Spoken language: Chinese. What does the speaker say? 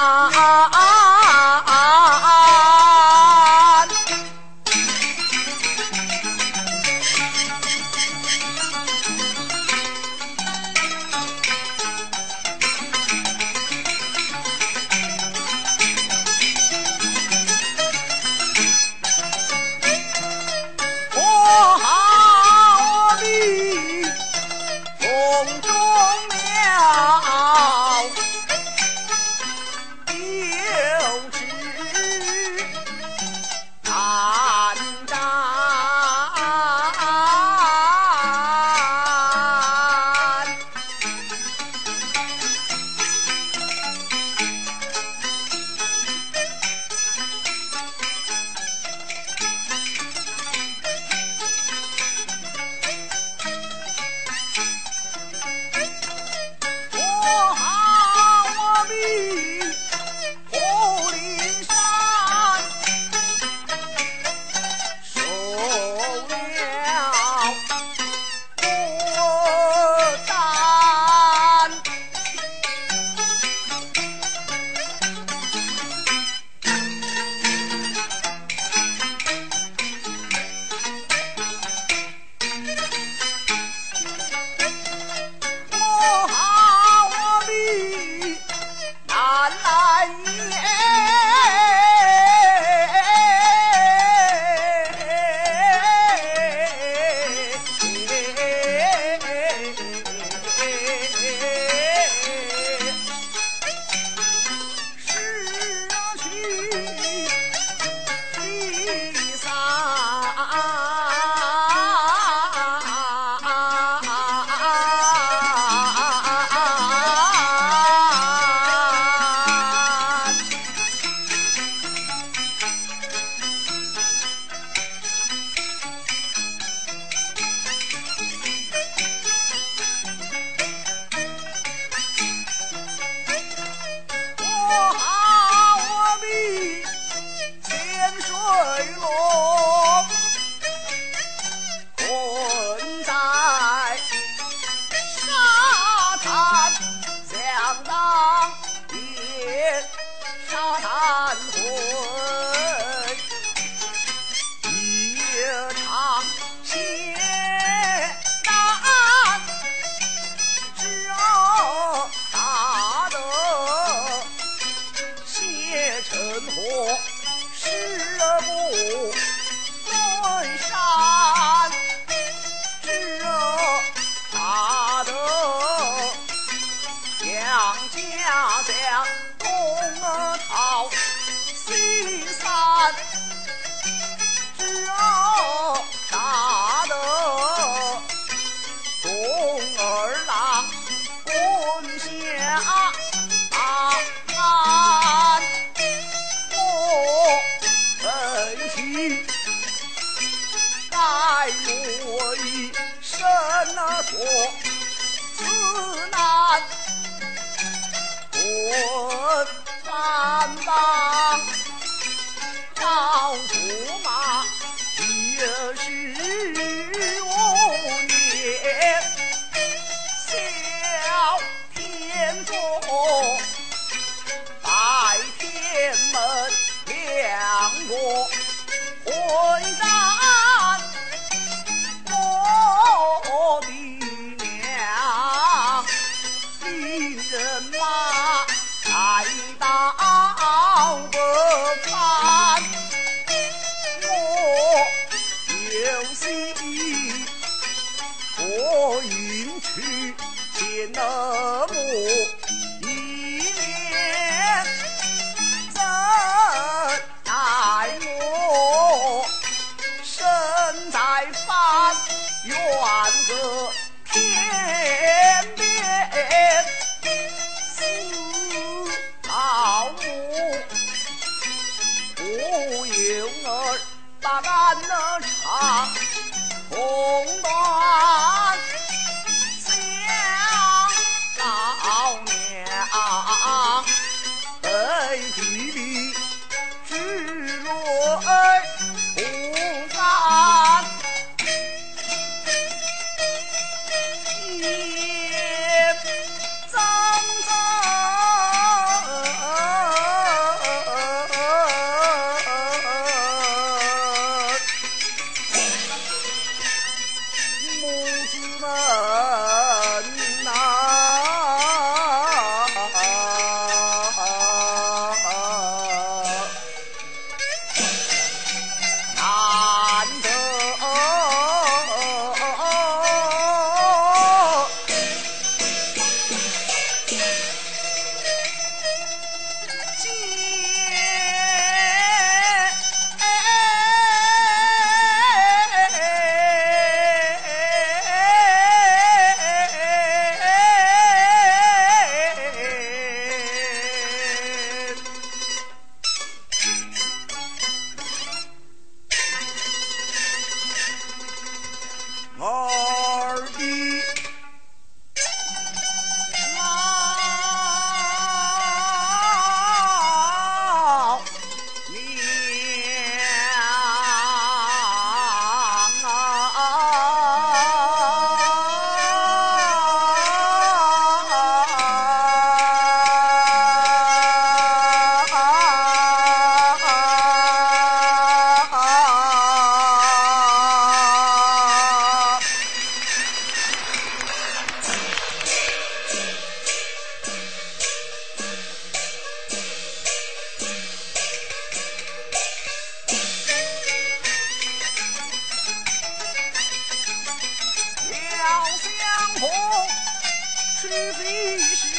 爱我意。 滚三当，老元歌是必是，